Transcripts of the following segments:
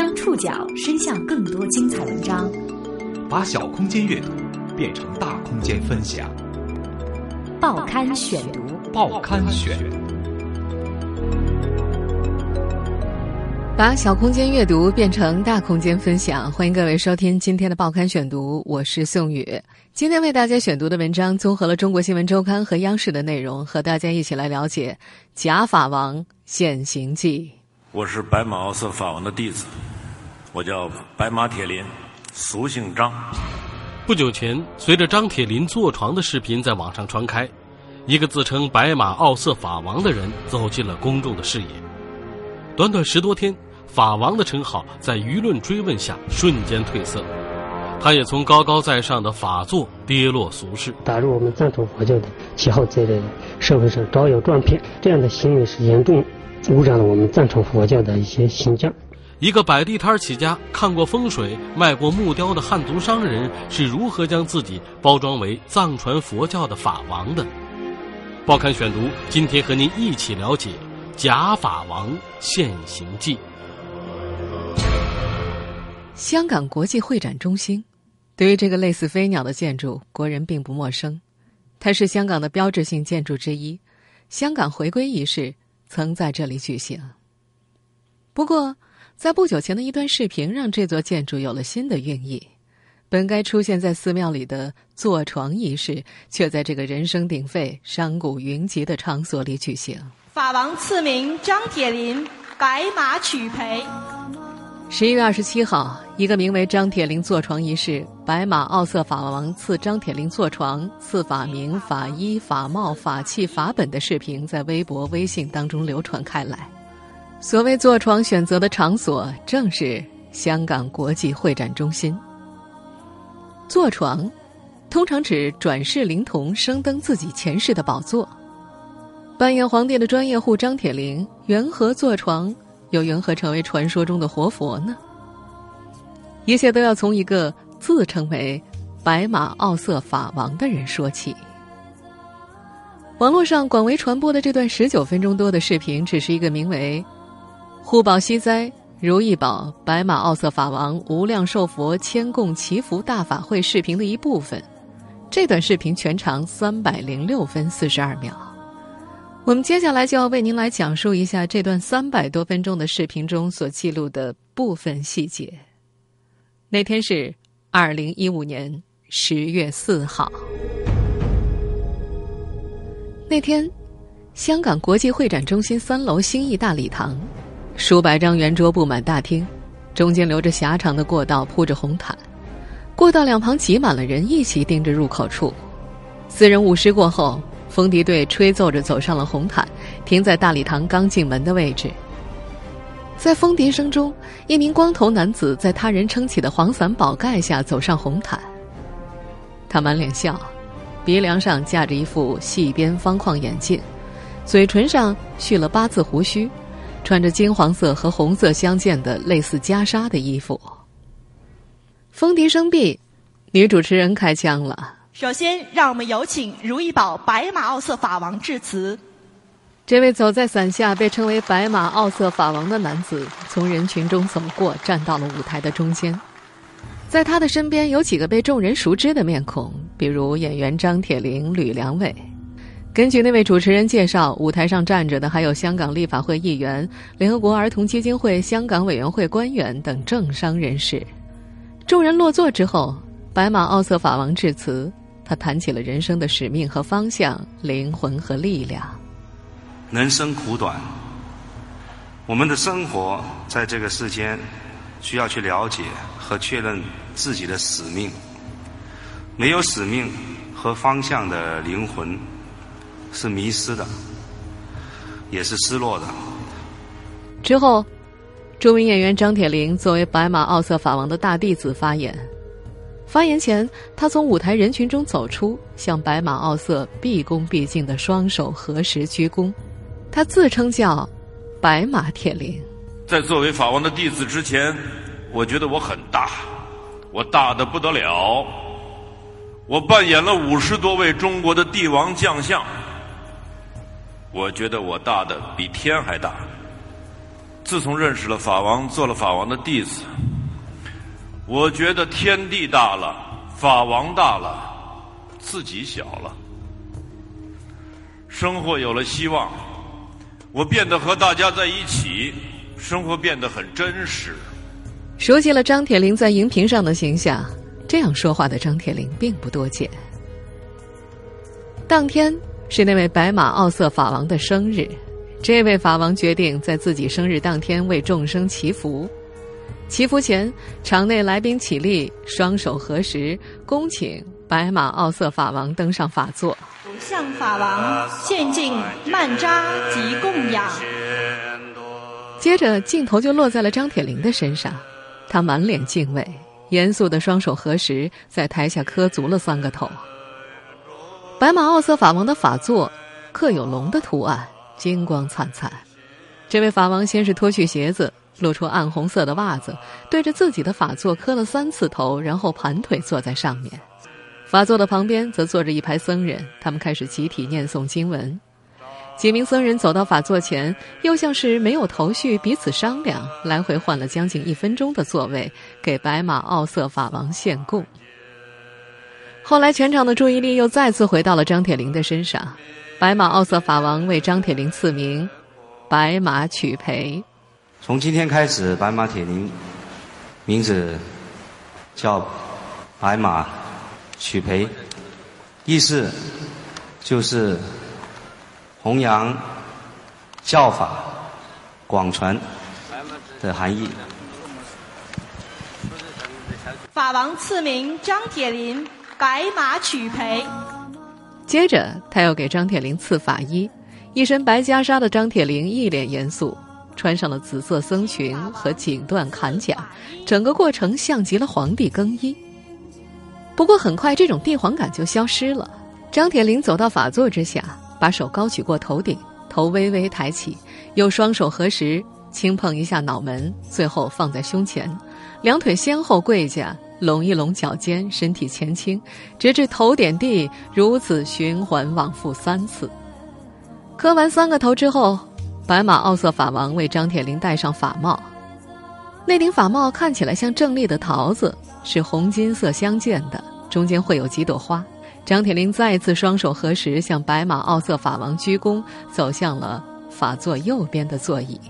将触角伸向更多精彩文章，把小空间阅读变成大空间分享。报刊选读，报刊选，把小空间阅读变成大空间分享。欢迎各位收听今天的报刊选读，我是宋宇。今天为大家选读的文章综合了中国新闻周刊和央视的内容，和大家一起来了解《假法王现形记》。我是白马奥瑟法王的弟子，我叫白马铁林，俗姓张。不久前，随着张铁林坐床的视频在网上传开，一个自称白马奥瑟法王的人走进了公众的视野。短短十多天，法王的称号在舆论追问下瞬间褪色，他也从高高在上的法座跌落俗世。打入我们赞传佛教的旗号，在这社会上招摇撞骗，这样的行为是严重。污染了我们藏传佛教的一些形象。一个摆地摊起家、看过风水、卖过木雕的汉族商人是如何将自己包装为藏传佛教的法王的？报刊选读，今天和您一起了解《假法王现形记》。香港国际会展中心，对于这个类似飞鸟的建筑，国人并不陌生。它是香港的标志性建筑之一。香港回归仪式。曾在这里举行。不过，在不久前的一段视频让这座建筑有了新的寓意。本该出现在寺庙里的坐床仪式，却在这个人声鼎沸、商贾云集的场所里举行。法王赐名张铁林，白马取陪。十一月二十七号，一个名为“张铁林坐床仪式”，白马奥瑟法王赐张铁林坐床、赐法名、法衣、法帽、法器、法本的视频在微博、微信当中流传开来。所谓坐床选择的场所，正是香港国际会展中心。坐床，通常指转世灵童升登自己前世的宝座。扮演皇帝的专业户张铁林，缘何坐床？又缘何成为传说中的活佛呢？一切都要从一个自称为“白马奥瑟法王”的人说起。网络上广为传播的这段十九分钟多的视频，只是一个名为“护保息灾如意宝白马奥瑟法王无量寿佛千供祈福大法会”视频的一部分。这段视频全长三百零六分四十二秒。我们接下来就要为您来讲述一下这段三百多分钟的视频中所记录的部分细节。那天是二零一五年十月四号。那天，香港国际会展中心三楼新义大礼堂，数百张圆桌布满大厅，中间留着狭长的过道，铺着红毯，过道两旁挤满了人，一起盯着入口处。四人舞狮过后。风笛队吹奏着走上了红毯，停在大礼堂刚进门的位置。在风笛声中，一名光头男子在他人撑起的黄伞宝盖下走上红毯。他满脸笑，鼻梁上架着一副细边方框眼镜，嘴唇上蓄了八字胡须，穿着金黄色和红色相间的类似袈裟的衣服。风笛声毕，女主持人开腔了。首先，让我们有请如意宝白马奥瑟法王致辞。这位走在伞下被称为“白马奥瑟法王”的男子从人群中走过，站到了舞台的中间。在他的身边有几个被众人熟知的面孔，比如演员张铁林、吕良伟。根据那位主持人介绍，舞台上站着的还有香港立法会议员、联合国儿童基金会香港委员会官员等政商人士。众人落座之后，白马奥瑟法王致辞。他谈起了人生的使命和方向、灵魂和力量。人生苦短，我们的生活在这个世间，需要去了解和确认自己的使命。没有使命和方向的灵魂是迷失的，也是失落的。之后，著名演员张铁林作为白马奥瑟法王的大弟子发言。发言前，他从舞台人群中走出，向白马奥瑟毕恭毕敬的双手合十鞠躬。他自称叫白马铁林。在作为法王的弟子之前，我觉得我很大，我大的不得了。我扮演了五十多位中国的帝王将相，我觉得我大的比天还大。自从认识了法王，做了法王的弟子，我觉得天地大了，法王大了，自己小了，生活有了希望。我变得和大家在一起，生活变得很真实。熟悉了张铁林在荧屏上的形象，这样说话的张铁林并不多见。当天是那位白马奥瑟法王的生日，这位法王决定在自己生日当天为众生祈福。祈福前，场内来宾起立，双手合十，恭请白马奥瑟法王登上法座。向法王献敬曼扎及供养。接着，镜头就落在了张铁林的身上，他满脸敬畏，严肃的双手合十，在台下磕足了三个头。白马奥瑟法王的法座刻有龙的图案，金光灿灿。这位法王先是脱去鞋子，露出暗红色的袜子，对着自己的法座磕了三次头，然后盘腿坐在上面。法座的旁边则坐着一排僧人，他们开始集体念诵经文。几名僧人走到法座前，又像是没有头绪，彼此商量，来回换了将近一分钟的座位，给白马奥瑟法王献供。后来，全场的注意力又再次回到了张铁林的身上。白马奥瑟法王为张铁林赐名“白马曲培”。从今天开始，白马铁林名字叫白马。曲培，意思就是弘扬教法、广传的含义。法王赐名张铁林，白马取陪。接着，他又给张铁林赐法衣，一身白袈裟的张铁林一脸严肃，穿上了紫色僧裙和锦缎坎甲，整个过程像极了皇帝更衣。不过很快，这种帝皇感就消失了。张铁林走到法座之下，把手高举过头顶，头微微抬起，又双手合十，轻碰一下脑门，最后放在胸前，两腿先后跪下，拢一拢脚尖，身体前倾，直至头点地，如此循环往复三次。磕完三个头之后，白马奥瑟法王为张铁林戴上法帽。那顶法帽看起来像正立的桃子，是红金色相间的。中间会有几朵花。张铁林再次双手合十，向白马奥瑟法王鞠躬，走向了法座右边的座椅。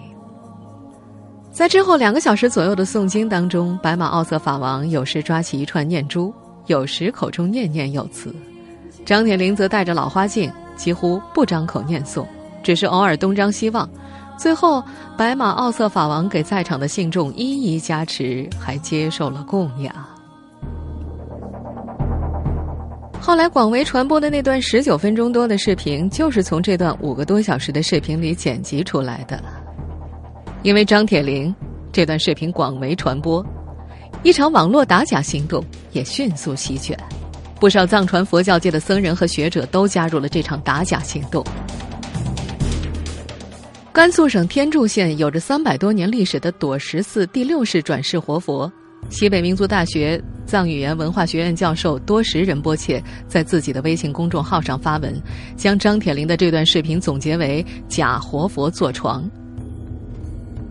在之后两个小时左右的诵经当中，白马奥瑟法王有时抓起一串念珠，有时口中念念有词。张铁林则戴着老花镜，几乎不张口念诵，只是偶尔东张西望。最后，白马奥瑟法王给在场的信众一一加持，还接受了供养。后来广为传播的那段十九分钟多的视频，就是从这段五个多小时的视频里剪辑出来的。因为张铁林，这段视频广为传播，一场网络打假行动也迅速席卷，不少藏传佛教界的僧人和学者都加入了这场打假行动。甘肃省天柱县有着三百多年历史的朵十寺第六世转世活佛。西北民族大学藏语言文化学院教授多时仁波切在自己的微信公众号上发文，将张铁林的这段视频总结为“假活佛坐床”。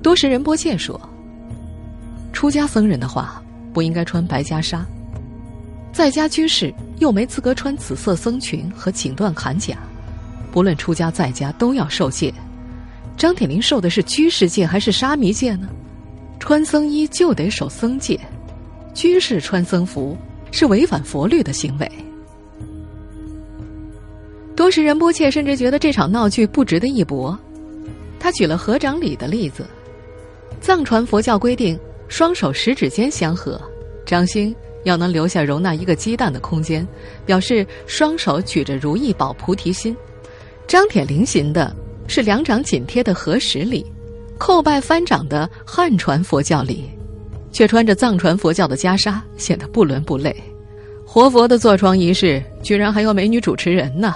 多时仁波切说：“出家僧人的话不应该穿白袈裟，在家居士又没资格穿紫色僧裙和锦缎坎甲，不论出家在家都要受戒。张铁林受的是居士戒还是沙弥戒呢？”穿僧衣就得守僧戒，居士穿僧服是违反佛律的行为。多时仁波切甚至觉得这场闹剧不值得一驳，他举了合掌礼的例子。藏传佛教规定，双手食指间相合，掌心要能留下容纳一个鸡蛋的空间，表示双手举着如意宝菩提心。张铁林行的是两掌紧贴的合十礼。叩拜翻掌的汉传佛教里，却穿着藏传佛教的袈裟，显得不伦不类。活佛的坐床仪式居然还有美女主持人呢。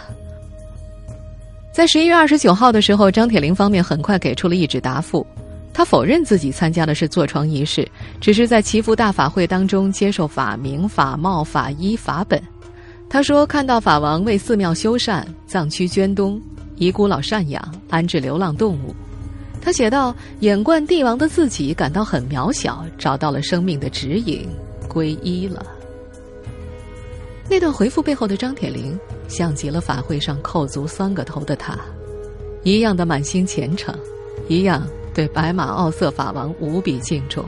在十一月二十九号的时候，张铁林方面很快给出了一纸答复，他否认自己参加的是坐床仪式，只是在祈福大法会当中接受法名、法帽、法衣、法本。他说看到法王为寺庙修缮、藏区捐东、遗孤老赡养、安置流浪动物。他写道：“眼观帝王的自己感到很渺小，找到了生命的指引，皈依了。”那段回复背后的张铁林，像极了法会上扣足三个头的他，一样的满心虔诚，一样对白马奥瑟法王无比敬重。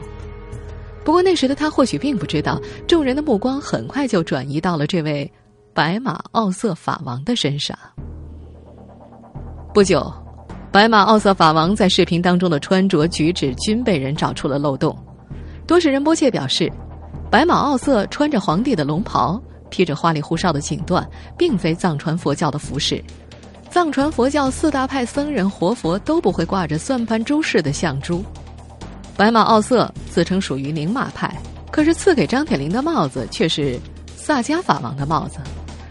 不过那时的他或许并不知道，众人的目光很快就转移到了这位白马奥瑟法王的身上。不久，白马奥瑟法王在视频当中的穿着举止均被人找出了漏洞。多是仁波切表示，白马奥瑟穿着皇帝的龙袍，披着花里胡哨的锦缎，并非藏传佛教的服饰。藏传佛教四大派僧人活佛都不会挂着算盘珠式的象珠。白马奥瑟自称属于宁玛派，可是赐给张铁林的帽子却是萨迦法王的帽子。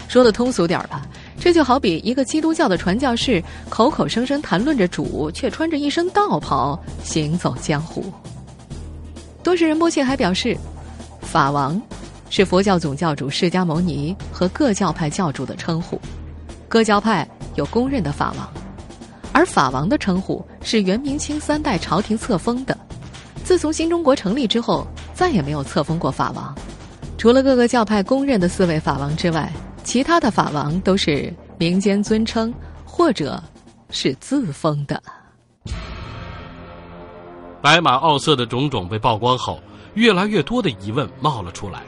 说的通俗点儿吧，这就好比一个基督教的传教士口口声声谈论着主，却穿着一身道袍行走江湖。多时仁波切还表示，法王是佛教总教主释迦牟尼和各教派教主的称呼，各教派有公认的法王，而法王的称呼是元明清三代朝廷册封的。自从新中国成立之后，再也没有册封过法王。除了各个教派公认的四位法王之外，其他的法王都是民间尊称，或者是自封的。白马奥瑟的种种被曝光后，越来越多的疑问冒了出来。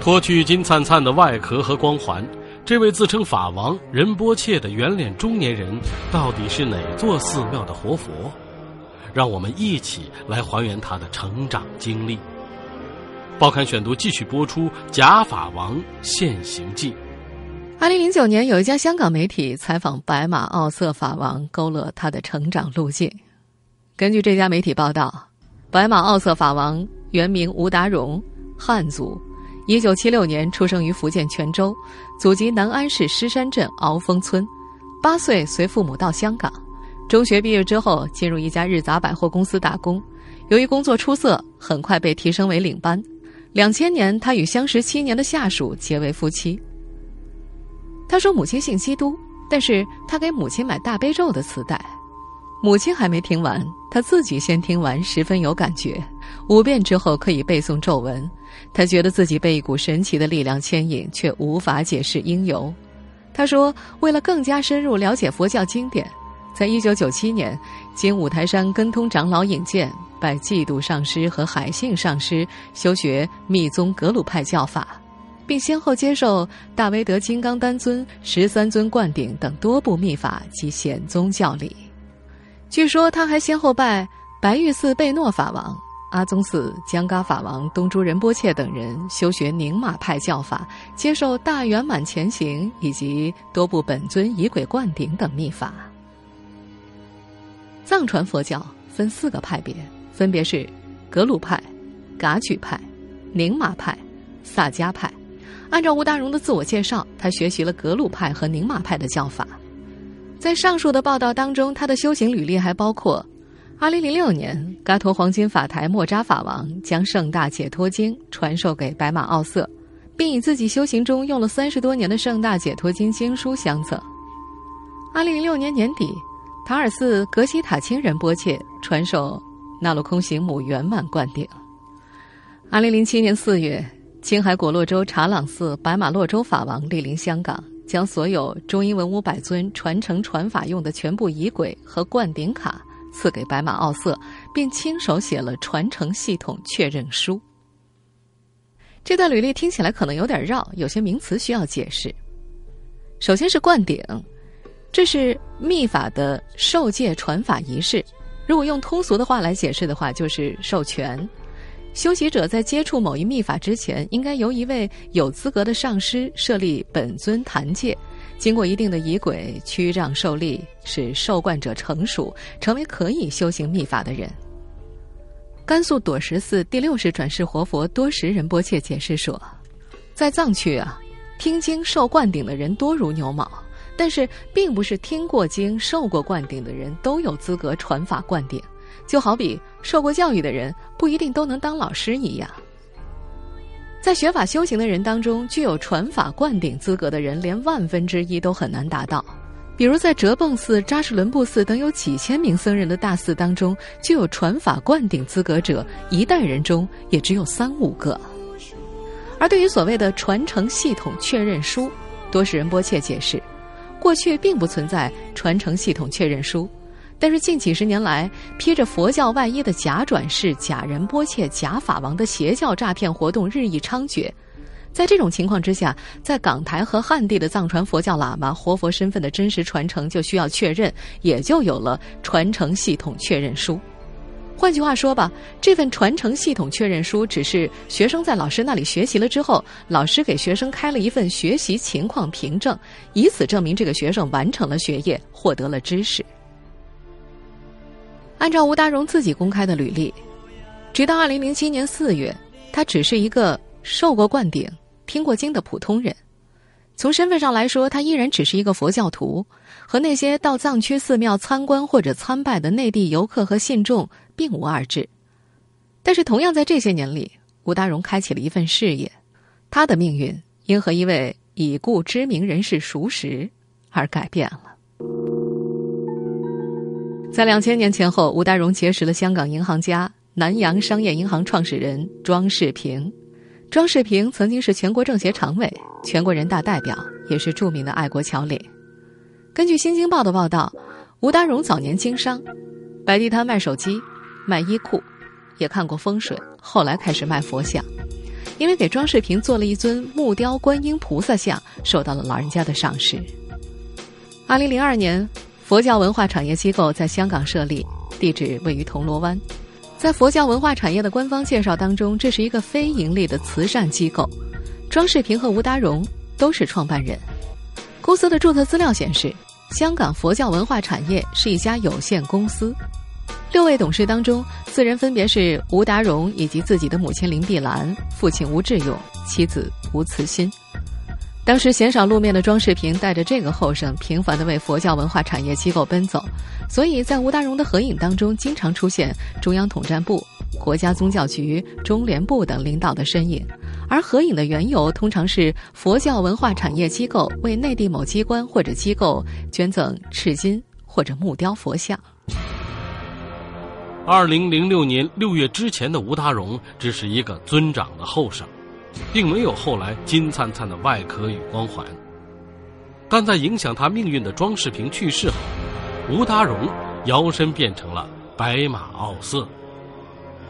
脱去金灿灿的外壳和光环，这位自称法王仁波切的圆脸中年人，到底是哪座寺庙的活佛？让我们一起来还原他的成长经历。报刊选读继续播出《假法王现形记》。二零零九年，有一家香港媒体采访白马奥瑟法王，勾勒他的成长路径。根据这家媒体报道，白马奥瑟法王原名吴达荣，汉族，一九七六年出生于福建泉州，祖籍南安市狮山镇鳌峰村，八岁随父母到香港。中学毕业之后，进入一家日杂百货公司打工。由于工作出色，很快被提升为领班。两千年，他与相识七年的下属结为夫妻。他说：“母亲信基督，但是他给母亲买大悲咒的磁带。母亲还没听完，他自己先听完，十分有感觉。五遍之后可以背诵咒文。他觉得自己被一股神奇的力量牵引，却无法解释因由。他说：为了更加深入了解佛教经典。”在一九九七年，经五台山根通长老引荐，拜济度上师和海信上师修学密宗格鲁派教法，并先后接受大威德金刚丹尊、十三尊灌顶等多部密法及显宗教理。据说他还先后拜白玉寺贝诺法王、阿宗寺江嘎法王、东珠仁波切等人修学宁玛派教法，接受大圆满前行以及多部本尊仪轨灌顶等密法。藏传佛教分四个派别，分别是格鲁派、噶举派、宁玛派、萨迦派。按照吴大荣的自我介绍，他学习了格鲁派和宁玛派的教法。在上述的报道当中，他的修行履历还包括：2006年，噶陀黄金法台莫扎法王将《盛大解脱经》传授给白马奥瑟，并以自己修行中用了三十多年的《盛大解脱经》经书相赠。2006年年底。塔尔寺格西塔钦仁波切传授那罗空行母圆满灌顶。二零零七年四月，青海果洛州查朗寺白马洛州法王莅临香港，将所有中英文五百尊传承传法用的全部仪轨和灌顶卡赐给白马奥瑟，并亲手写了传承系统确认书。这段履历听起来可能有点绕，有些名词需要解释。首先是灌顶。这是密法的受戒传法仪式，如果用通俗的话来解释的话，就是授权。修习者在接触某一密法之前，应该由一位有资格的上师设立本尊坛戒，经过一定的仪轨曲杖受力，使受灌者成熟，成为可以修行密法的人。甘肃朵石寺第六世转世活佛多时仁波切解释说，在藏区啊，听经受灌顶的人多如牛毛。但是，并不是听过经、受过灌顶的人都有资格传法灌顶，就好比受过教育的人不一定都能当老师一样。在学法修行的人当中，具有传法灌顶资格的人连万分之一都很难达到。比如在哲蚌寺、扎什伦布寺等有几千名僧人的大寺当中，具有传法灌顶资格者，一代人中也只有三五个。而对于所谓的传承系统确认书，多世仁波切解释，过去并不存在传承系统确认书，但是近几十年来，披着佛教外衣的假转世、假仁波切、假法王的邪教诈骗活动日益猖獗。在这种情况之下，在港台和汉地的藏传佛教喇嘛活佛身份的真实传承就需要确认，也就有了传承系统确认书。换句话说吧，这份传承系统确认书只是学生在老师那里学习了之后，老师给学生开了一份学习情况凭证，以此证明这个学生完成了学业，获得了知识。按照吴达荣自己公开的履历，直到二零零七年四月，他只是一个受过灌顶。听过经的普通人，从身份上来说，他依然只是一个佛教徒，和那些到藏区寺庙参观或者参拜的内地游客和信众并无二致。但是，同样在这些年里，吴达荣开启了一份事业，他的命运因和一位已故知名人士熟识而改变了。在两千年前后，吴大荣结识了香港银行家、南洋商业银行创始人庄世平。庄世平曾经是全国政协常委、全国人大代表，也是著名的爱国侨领。根据《新京报》的报道，吴大荣早年经商，摆地摊卖手机、卖衣裤，也看过风水。后来开始卖佛像，因为给庄世平做了一尊木雕观音菩萨像，受到了老人家的赏识。二零零二年，佛教文化产业机构在香港设立，地址位于铜锣湾。在佛教文化产业的官方介绍当中，这是一个非盈利的慈善机构。庄世平和吴达荣都是创办人。公司的注册资料显示，香港佛教文化产业是一家有限公司。六位董事当中，四人分别是吴达荣以及自己的母亲林碧兰、父亲吴志勇、妻子吴慈欣。当时鲜少露面的庄世平带着这个后生，频繁地为佛教文化产业机构奔走，所以在吴达荣的合影当中，经常出现中央统战部、国家宗教局、中联部等领导的身影。而合影的缘由，通常是佛教文化产业机构为内地某机关或者机构捐赠赤金或者木雕佛像。二零零六年六月之前的吴达荣，只是一个尊长的后生。并没有后来金灿灿的外壳与光环，但在影响他命运的庄世平去世后，吴达荣摇身变成了白马奥瑟。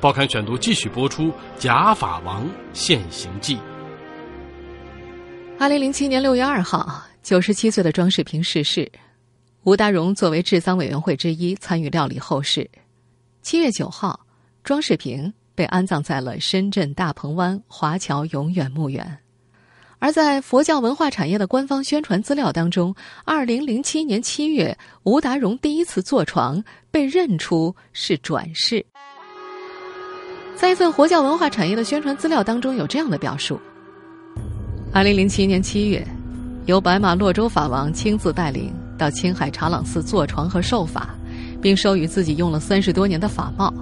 报刊选读继续播出《假法王现形记》。二零零七年六月二号，九十七岁的庄世平逝世，吴达荣作为治丧委员会之一参与料理后事。七月九号，庄世平。被安葬在了深圳大鹏湾华侨永远墓园，而在佛教文化产业的官方宣传资料当中，二零零七年七月，吴达荣第一次坐床被认出是转世。在一份佛教文化产业的宣传资料当中，有这样的表述：二零零七年七月，由白马洛州法王亲自带领到青海茶朗寺坐床和受法，并授予自己用了三十多年的法帽。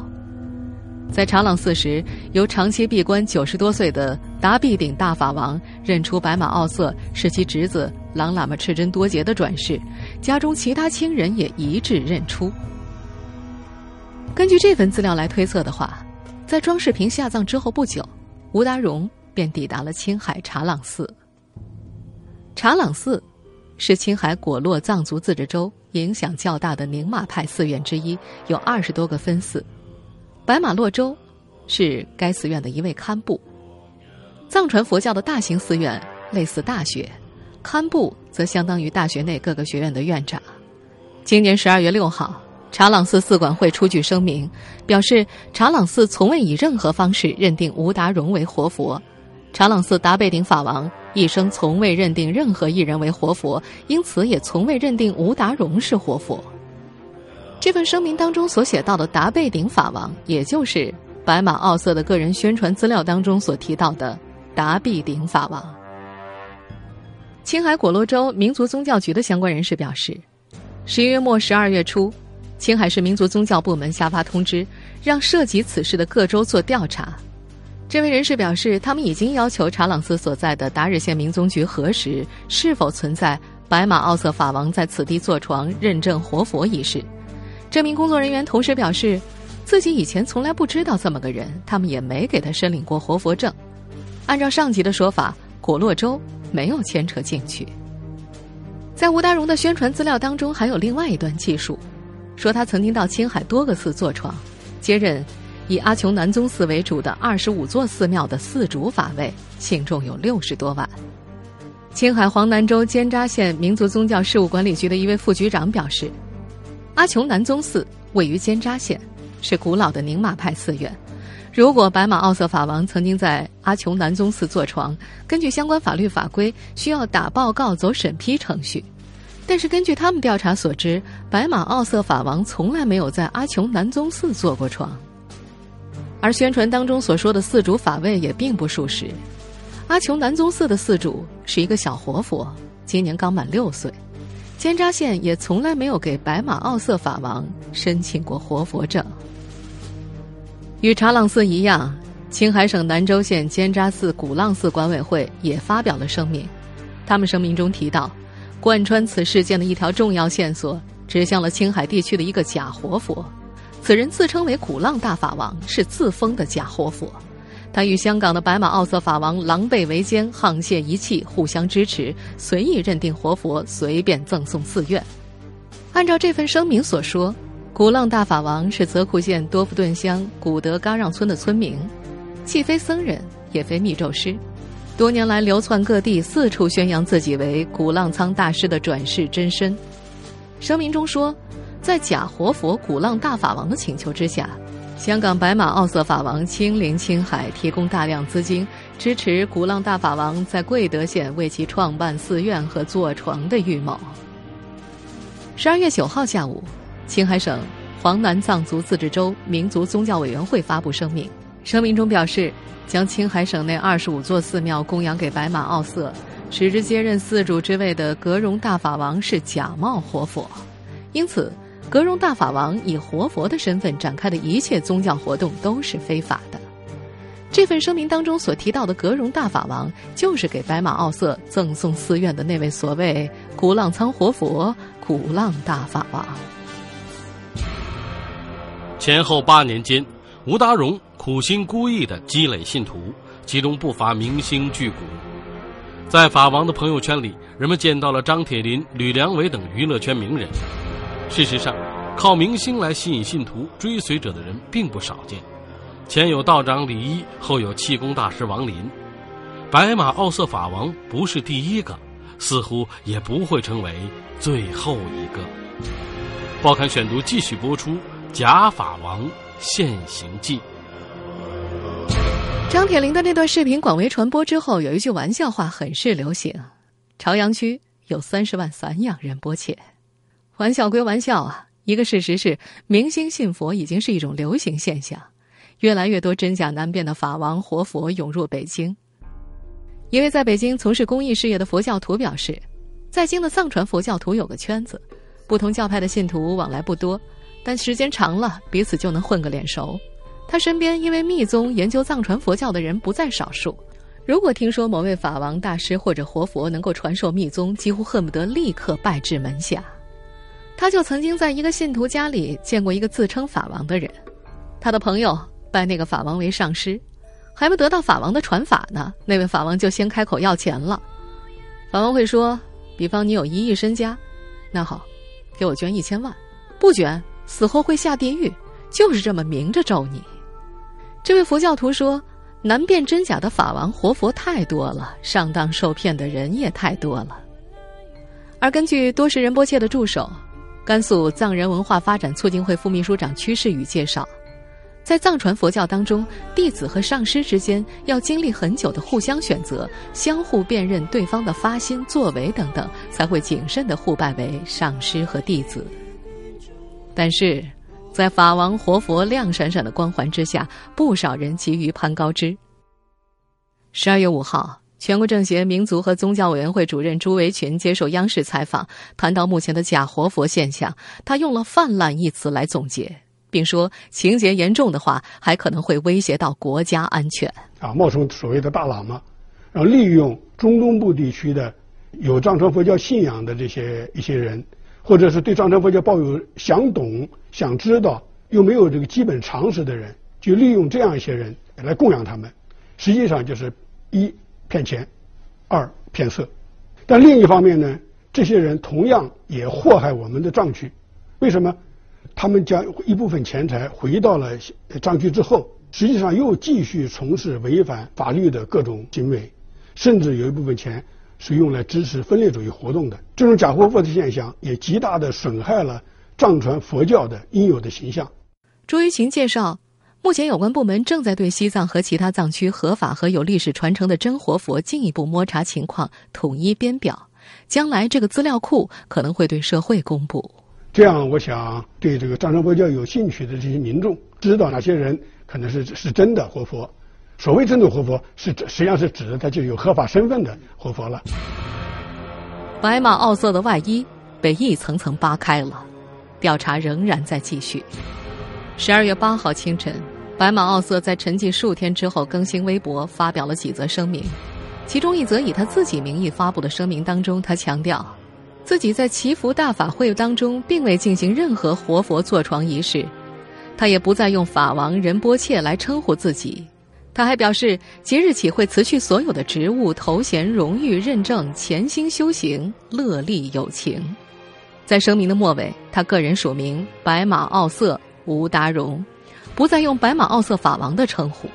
在茶朗寺时，由长期闭关九十多岁的达必顶大法王认出白马奥瑟是其侄子朗喇嘛赤真多杰的转世，家中其他亲人也一致认出。根据这份资料来推测的话，在庄世平下葬之后不久，吴达荣便抵达了青海茶朗寺。茶朗寺是青海果洛藏族自治州影响较大的宁玛派寺院之一，有二十多个分寺。白马洛州是该寺院的一位堪布。藏传佛教的大型寺院类似大学，堪布则相当于大学内各个学院的院长。今年十二月六号，查朗寺寺管会出具声明，表示查朗寺从未以任何方式认定吴达荣为活佛。查朗寺达贝顶法王一生从未认定任何一人为活佛，因此也从未认定吴达荣是活佛。这份声明当中所写到的达贝顶法王，也就是白马奥瑟的个人宣传资料当中所提到的达必顶法王。青海果洛州民族宗教局的相关人士表示，十一月末、十二月初，青海市民族宗教部门下发通知，让涉及此事的各州做调查。这位人士表示，他们已经要求查朗斯所在的达日县民宗局核实是否存在白马奥瑟法王在此地坐床认证活佛一事。这名工作人员同时表示，自己以前从来不知道这么个人，他们也没给他申领过活佛证。按照上级的说法，果洛州没有牵扯进去。在吴达荣的宣传资料当中，还有另外一段记述，说他曾经到青海多个寺坐床，接任以阿琼南宗寺为主的二十五座寺庙的寺主法位，信众有六十多万。青海黄南州尖扎县民族宗教事务管理局的一位副局长表示，阿琼南宗寺位于尖扎县，是古老的宁玛派寺院。如果白马奥瑟法王曾经在阿琼南宗寺坐床，根据相关法律法规，需要打报告走审批程序。但是根据他们调查所知，白马奥瑟法王从来没有在阿琼南宗寺坐过床。而宣传当中所说的寺主法位也并不属实。阿琼南宗寺的寺主是一个小活佛，今年刚满六岁。尖扎县也从来没有给白马奥瑟法王申请过活佛证。与查朗寺一样，青海省南州县尖扎寺古浪寺管委会也发表了声明。他们声明中提到，贯穿此事件的一条重要线索，指向了青海地区的一个假活佛。此人自称为古浪大法王，是自封的假活佛。他与香港的白马奥瑟法王狼狈为奸、沆瀣一气，互相支持，随意认定活佛，随便赠送寺院。按照这份声明所说。古浪大法王是泽库县多夫顿乡古德嘎让村的村民，既非僧人，也非密咒师，多年来流窜各地，四处宣扬自己为古浪仓大师的转世真身。声明中说，在假活佛古浪大法王的请求之下，香港白马奥瑟法王亲临青海，提供大量资金，支持古浪大法王在贵德县为其创办寺院和坐床的预谋。十二月九号下午。青海省黄南藏族自治州民族宗教委员会发布声明，声明中表示，将青海省内二十五座寺庙供养给白马奥瑟，使之接任寺主之位的格荣大法王是假冒活佛，因此，格荣大法王以活佛的身份展开的一切宗教活动都是非法的。这份声明当中所提到的格荣大法王，就是给白马奥瑟赠送寺院的那位所谓古浪仓活佛古浪大法王。前后八年间，吴达荣苦心孤诣的积累信徒，其中不乏明星巨贾。在法王的朋友圈里，人们见到了张铁林、吕良伟等娱乐圈名人。事实上，靠明星来吸引信徒追随者的人并不少见。前有道长李一，后有气功大师王林。白马奥瑟法王不是第一个，似乎也不会成为最后一个。报刊选读继续播出。假法王现形记。张铁林的那段视频广为传播之后，有一句玩笑话很是流行：“朝阳区有三十万散养人波切。”玩笑归玩笑啊，一个事实是，明星信佛已经是一种流行现象，越来越多真假难辨的法王活佛涌入北京。一位在北京从事公益事业的佛教徒表示，在京的藏传佛教徒有个圈子，不同教派的信徒往来不多。但时间长了，彼此就能混个脸熟。他身边因为密宗研究藏传佛教的人不在少数。如果听说某位法王大师或者活佛能够传授密宗，几乎恨不得立刻拜至门下。他就曾经在一个信徒家里见过一个自称法王的人，他的朋友拜那个法王为上师，还没得到法王的传法呢，那位法王就先开口要钱了。法王会说：“比方你有一亿身家，那好，给我捐一千万，不捐。”死后会下地狱，就是这么明着咒你。这位佛教徒说：“难辨真假的法王活佛太多了，上当受骗的人也太多了。”而根据多时仁波切的助手、甘肃藏人文化发展促进会副秘书长屈世宇介绍，在藏传佛教当中，弟子和上师之间要经历很久的互相选择，相互辨认对方的发心、作为等等，才会谨慎的互拜为上师和弟子。但是，在法王活佛亮闪闪的光环之下，不少人急于攀高枝。十二月五号，全国政协民族和宗教委员会主任朱维群接受央视采访，谈到目前的假活佛现象，他用了“泛滥”一词来总结，并说情节严重的话，还可能会威胁到国家安全。啊，冒充所谓的大喇嘛，然后利用中东部地区的有藏传佛教信仰的这些一些人，或者是对藏传佛教抱有想懂、想知道又没有这个基本常识的人，就利用这样一些人来供养他们，实际上就是一骗钱，二骗色。但另一方面呢，这些人同样也祸害我们的藏区。为什么？他们将一部分钱财回到了藏区之后，实际上又继续从事违反法律的各种行为，甚至有一部分钱是用来支持分裂主义活动的。这种假货货的现象也极大的损害了藏传佛教的应有的形象。朱玉琴介绍，目前有关部门正在对西藏和其他藏区合法和有历史传承的真活佛进一步摸查情况，统一编表。将来这个资料库可能会对社会公布。这样，我想对这个藏传佛教有兴趣的这些民众，知道哪些人可能是是真的活佛。所谓真的活佛，是实际上是指的他就有合法身份的活佛了。白马奥色的外衣被一层层扒开了，调查仍然在继续。十二月八号清晨，白马奥瑟在沉寂数天之后更新微博，发表了几则声明。其中一则以他自己名义发布的声明当中，他强调。自己在祈福大法会当中，并未进行任何活佛坐床仪式，他也不再用法王仁波切来称呼自己。他还表示，即日起会辞去所有的职务、头衔、荣誉、认证，潜心修行，乐利有情。在声明的末尾，他个人署名白马奥瑟吴达荣，不再用白马奥瑟法王的称呼。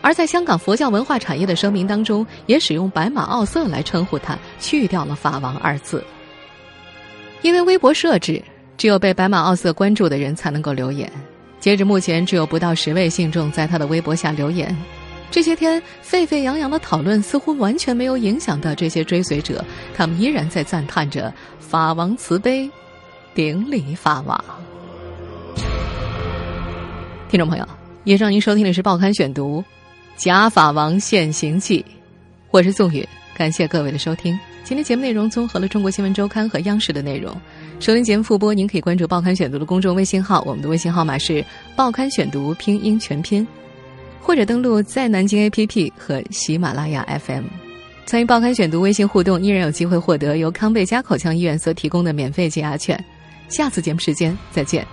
而在香港佛教文化产业的声明当中，也使用白马奥瑟来称呼他，去掉了法王二字。因为微博设置只有被白马奥瑟关注的人才能够留言，截止目前只有不到十位信众在他的微博下留言。这些天沸沸扬扬的讨论似乎完全没有影响到这些追随者，他们依然在赞叹着法王慈悲，顶礼法王。听众朋友，以上您收听的是《报刊选读》，假法王现形记，我是宋宇，感谢各位的收听。今天节目内容综合了中国新闻周刊和央视的内容。收听节目复播，您可以关注《报刊选读》的公众微信号，我们的微信号码是“报刊选读”拼音全拼，或者登录在南京 APP 和喜马拉雅 FM，参与《报刊选读》微信互动，依然有机会获得由康贝佳口腔医院所提供的免费解压券。下次节目时间再见。